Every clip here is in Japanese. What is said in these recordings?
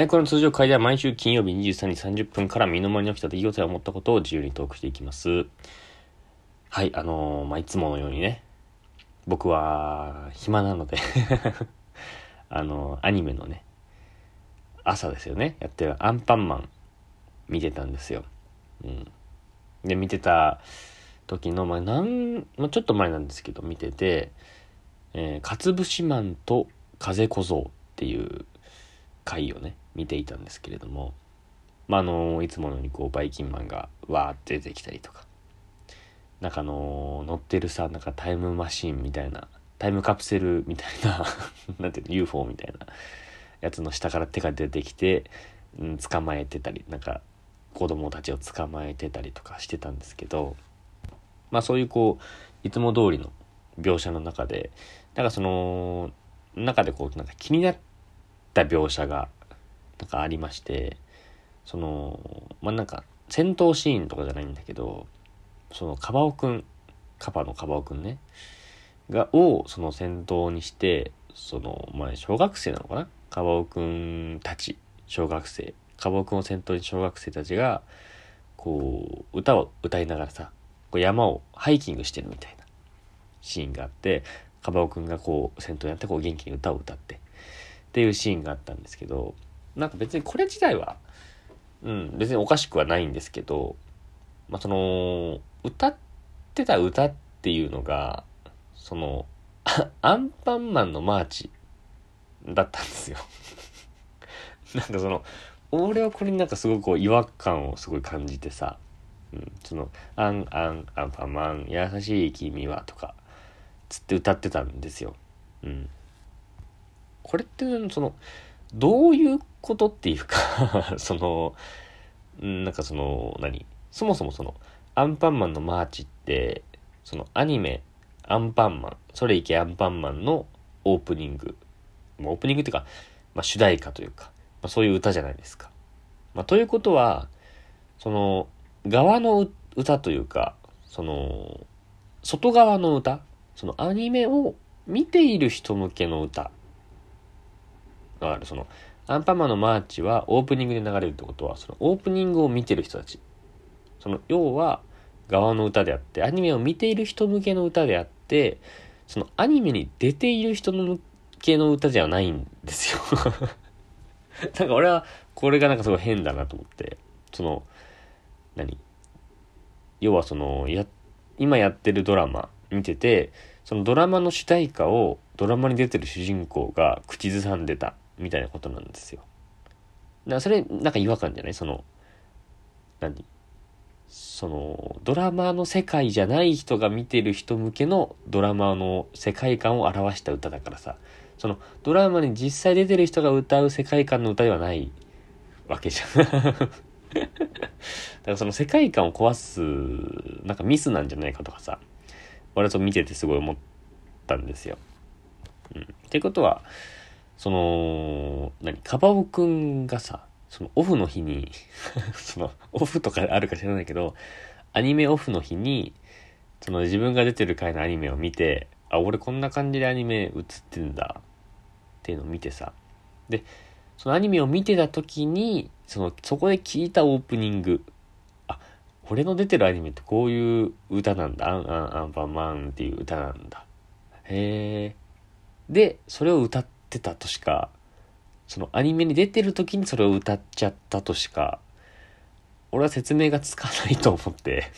はい、この通常会では毎週金曜日23時30分から身の回りに起きた出来事や思ったことを自由にトークしていきます。はい、あのーまあ、いつものようにね、僕は暇なので あのーアニメのね、朝ですよね、やってるアンパンマン見てたんですよ。うん。で、見てた時の、まあ、なん、まあ、ちょっと前なんですけど、見てて、えー、かつぶしマンと風小僧っていう回をね、見ていたんですけれども、まあ、あのいつものようにこう、バイキンマンがわーって出てきたりとか、なんかあの乗ってるさ、なんかタイムマシンみたいな、タイムカプセルみたいな、なんていうの、UFO みたいなやつの下から手が出てきて、うん、捕まえてたり、なんか子供たちを捕まえてたりとかしてたんですけど、まあそういうこう、いつも通りの描写の中で、なんかその、中でこう、なんか気になった描写が、なんかありまして、その、まあなんか戦闘シーンとかじゃないんだけど、そのカバオくん、カバのカバオくんね、が、をその先頭にして、その、まあ小学生なのかな？カバオくんたち、小学生、カバオくんを先頭に小学生たちが、こう、歌を歌いながらさ、こう山をハイキングしてるみたいなシーンがあって、カバオくんがこう先頭になってこう元気に歌を歌ってっていうシーンがあったんですけど、なんか別にこれ自体は、うん、別におかしくはないんですけど、まあその、歌ってた歌っていうのが、その、アンパンマンのマーチだったんですよ。なんかその、俺はこれになんかすごくこう違和感をすごい感じてさ、うん、その、アン、アン、アンパンマン、優しい君はとか、つって歌ってたんですよ。うん。これって、その、どういうことっていうか その、なんかその、何？そもそもその、アンパンマンのマーチって、そのアニメ、アンパンマン、それいけアンパンマンのオープニング、オープニングっていうか、まあ、主題歌というか、まあ、そういう歌じゃないですか。まあ、ということは、その、側の歌というか、その、外側の歌、そのアニメを見ている人向けの歌がある。その、アンパンマンのマーチはオープニングで流れるってことは、そのオープニングを見てる人たち。その、要は、側の歌であって、アニメを見ている人向けの歌であって、そのアニメに出ている人の向けの歌じゃないんですよ。なんか俺は、これがなんかすごい変だなと思って、その、何？要はその、や、今やってるドラマ見てて、そのドラマの主題歌をドラマに出てる主人公が口ずさんでたみたいなことなんですよ。だからそれ、なんか違和感じゃない？その、何？その、ドラマの世界じゃない人が見てる人向けのドラマの世界観を表した歌だからさ、その、ドラマに実際出てる人が歌う世界観の歌ではないわけじゃん。だからその世界観を壊す、なんかミスなんじゃないかとかさ、俺と見ててすごい思ったんですよ。うん。ってことは、その、何、カバオくんがさ、そのオフの日に そのオフとかあるか知らないけど、アニメオフの日に、その自分が出てる回のアニメを見て、あ、俺こんな感じでアニメ映ってんだっていうのを見てさ。で、そのアニメを見てた時に、その、そこで聞いたオープニング。あ、俺の出てるアニメってこういう歌なんだ。アンアンアンパンマンっていう歌なんだ。へえ。で、それを歌ってたとしか、そのアニメに出てる時にそれを歌っちゃったとしか、俺は説明がつかないと思って。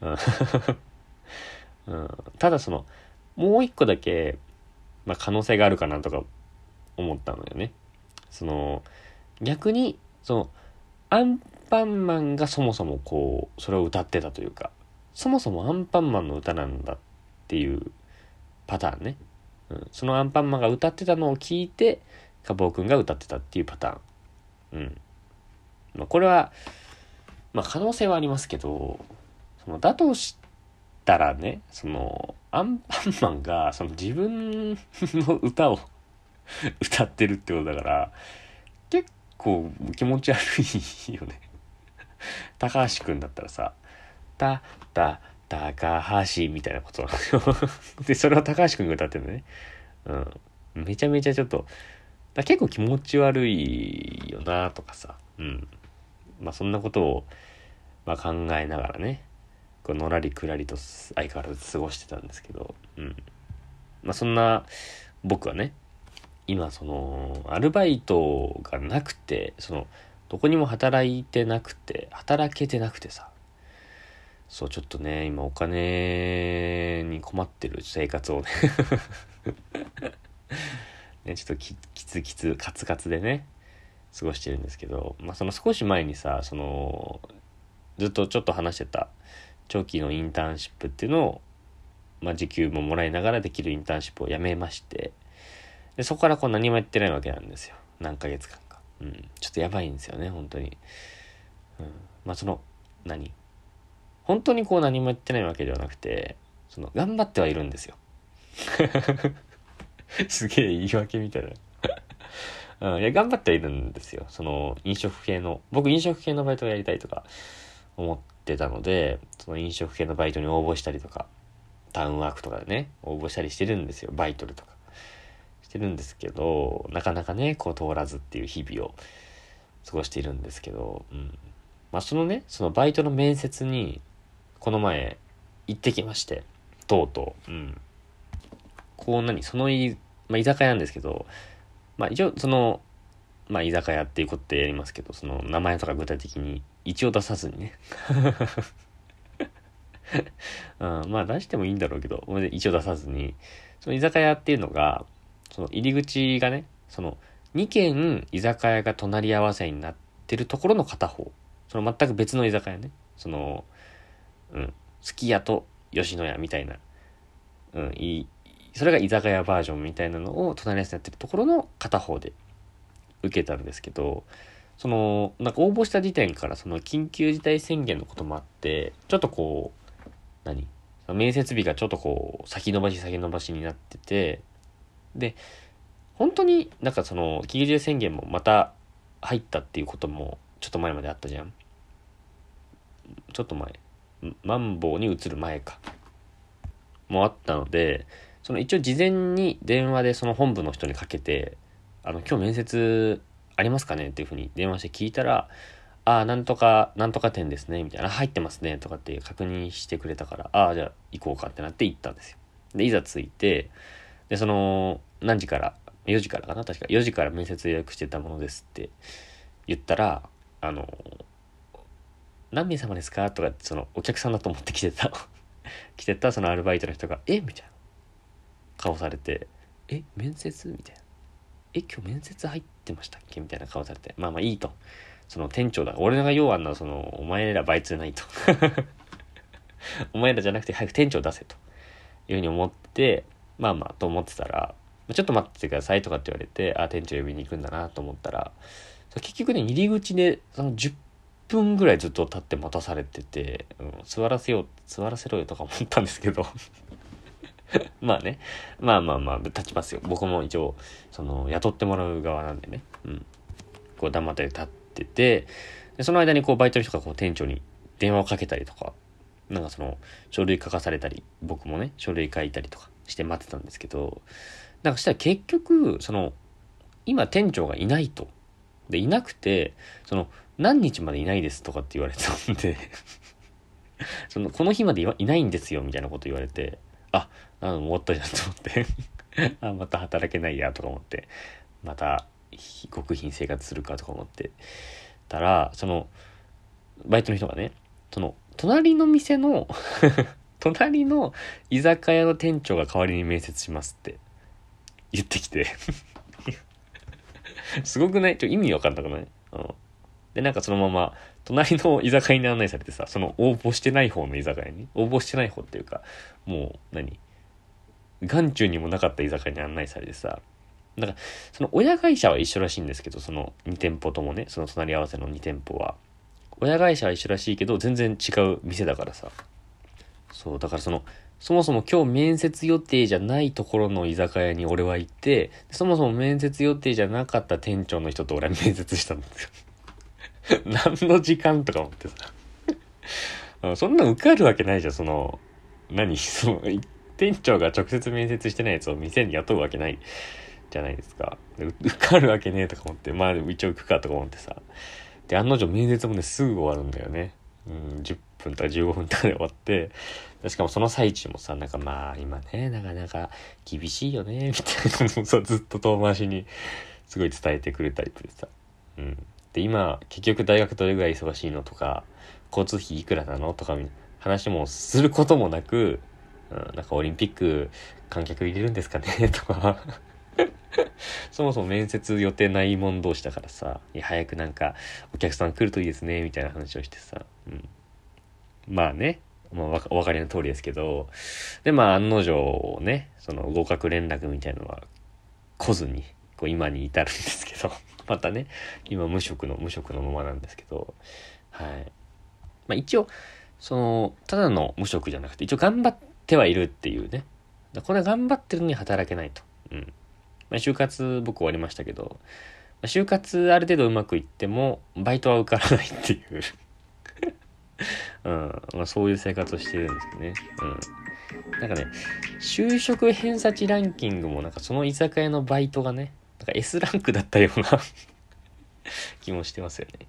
うんうん、ただその、もう一個だけ、まあ、可能性があるかなとか思ったのよね。その、逆に、その、アンパンマンがそもそもこう、それを歌ってたというか、そもそもアンパンマンの歌なんだっていうパターンね。うん、そのアンパンマンが歌ってたのを聞いて、カボーくんが歌ってたっていうパターン。うん。まあ、これは、まあ、可能性はありますけど、その、だとしたらね、その、アンパンマンが、その自分の歌を 歌ってるってことだから、結構気持ち悪いよね。高橋くんだったらさ、た、た、高橋みたいなことなのよ。で、それを高橋くんが歌ってるのね。うん。めちゃめちゃちょっと、だ結構気持ち悪いよなとかさ、うん。まあそんなことを、まあ、考えながらね、こうのらりくらりと相変わらず過ごしてたんですけど、うん。まあそんな僕はね、今その、アルバイトがなくて、その、どこにも働いてなくて、働けてなくてさ、そう、ちょっとね、今お金に困ってる生活をね ね、ちょっとききつきつ、カツカツでね、過ごしてるんですけど、まあその少し前にさ、その、ずっとちょっと話してた長期のインターンシップっていうのを、まあ時給ももらいながらできるインターンシップをやめまして、で、そこからこう何もやってないわけなんですよ。何ヶ月間か。うん。ちょっとやばいんですよね、本当に。うん。まあその、何？本当にこう何もやってないわけではなくて、その、頑張ってはいるんですよ。すげえ言い訳みたいな。うん、いや、頑張ってはいるんですよ。その、飲食系の、僕飲食系のバイトをやりたいとか思ってたので、その飲食系のバイトに応募したりとか、タウンワークとかでね、応募したりしてるんですよ。バイトルとか。してるんですけど、なかなかね、こう通らずっていう日々を過ごしているんですけど、うん。まあ、そのね、そのバイトの面接に、この前、行ってきまして、とうとう、うん。こう何そのい、まあ、居酒屋なんですけど、まあ一応その、まあ居酒屋っていうことでやりますけど、その名前とか具体的に一応出さずにね。うん、まあ出してもいいんだろうけど、一応出さずに、その居酒屋っていうのが、その入り口がね、その2軒居酒屋が隣り合わせになってるところの片方。その全く別の居酒屋ね。その、うん、すき家と吉野家みたいな、うん、いいそれが居酒屋バージョンみたいなのを隣り合わせになってるところの片方で受けたんですけど、その、なんか応募した時点からその緊急事態宣言のこともあって、ちょっとこう、何？面接日がちょっとこう、先延ばし先延ばしになってて、で、本当になんかその、緊急事態宣言もまた入ったっていうことも、ちょっと前まであったじゃん。ちょっと前。マンボウに移る前か。もあったので、その一応事前に電話でその本部の人にかけて、あの、今日面接ありますかね？っていうふうに電話して聞いたら、ああ、なんとか、なんとか店ですね、みたいな、入ってますね、とかって確認してくれたから、ああ、じゃあ行こうかってなって行ったんですよ。で、いざ着いて、で、その、何時から、4時からかな？確か、4時から面接予約してたものですって言ったら、あの、何名様ですか？とかって、その、お客さんだと思って来てた 来てたそのアルバイトの人が、え？みたいな。顔されて、え、面接？みたいな。え、今日面接入ってましたっけ？みたいな顔されて。まあまあいいと。その店長だ。俺が要はな、その、お前らバイトじゃないと。お前らじゃなくて早く店長出せと。いうふうに思って、まあまあと思ってたら、ちょっと待っててくださいとかって言われて、あ、店長呼びに行くんだなと思ったら、結局ね、入り口で、その10分ぐらいずっと立って待たされてて、うん、座らせよう、座らせろよとか思ったんですけど まあね。まあまあまあ、立ちますよ。僕も一応、その、雇ってもらう側なんでね。うん。こう黙って立ってて、でその間にこう、バイトの人がこう、店長に電話をかけたりとか、なんかその、書類書かされたり、僕もね、書類書いたりとかして待ってたんですけど、なんかしたら結局、その、今店長がいないと。で、いなくて、その、何日までいないですとかって言われたんで。その、この日までいないんですよ、みたいなこと言われて、あ、あ終わったじゃんと思って。あ、また働けないやとか思って、また極貧生活するかとか思って。たら、その、バイトの人がね、その、隣の店の 隣の居酒屋の店長が代わりに面接しますって。言ってきて。すごくない？ちょ意味わかんなくない、うん、で、なんかそのまま、隣の居酒屋に案内されてさ、その応募してない方の居酒屋に、応募してない方っていうか、もう何、眼中にもなかった居酒屋に案内されてさ、だか、その親会社は一緒らしいんですけど、その2店舗ともね、その隣り合わせの2店舗は。親会社は一緒らしいけど、全然違う店だからさ。そう、だからその、そもそも今日面接予定じゃないところの居酒屋に俺は行って、そもそも面接予定じゃなかった店長の人と俺は面接したんですよ。何の時間とか思ってさ そんな受かるわけないじゃん、その、何？その、店長が直接面接してないやつを店に雇うわけないじゃないですか。受かるわけねえとか思って、まあ一応行くかとか思ってさ。で、案の定面接もね、すぐ終わるんだよね。うん、10分とか15分とかで終わって、しかもその最中もさ、なんかまあ今ね、なかなか厳しいよね、みたいなのをさ、ずっと遠回しにすごい伝えてくるタイプでさ。うん。で、今、結局大学どれぐらい忙しいのとか、交通費いくらなのとか話もすることもなく、うん、なんかオリンピック観客入れるんですかね とかそもそも面接予定ないもん同士だからさ、早くなんかお客さん来るといいですね、みたいな話をしてさ、うん。まあね、まあ、お分かりの通りですけど、で、まあ、案の定ね、その合格連絡みたいのは来ずに、こう今に至るんですけど、またね、今無職の、無職のままなんですけど、はい。まあ一応、その、ただの無職じゃなくて、一応頑張ってはいるっていうね。これは頑張ってるのに働けないと。うん。まあ、就活僕終わりましたけど、まあ、就活ある程度うまくいっても、バイトは受からないっていう うん。まあ、そういう生活をしてるんですよね。うん。なんかね、就職偏差値ランキングもなんかその居酒屋のバイトがね、なんか S ランクだったような 気もしてますよね。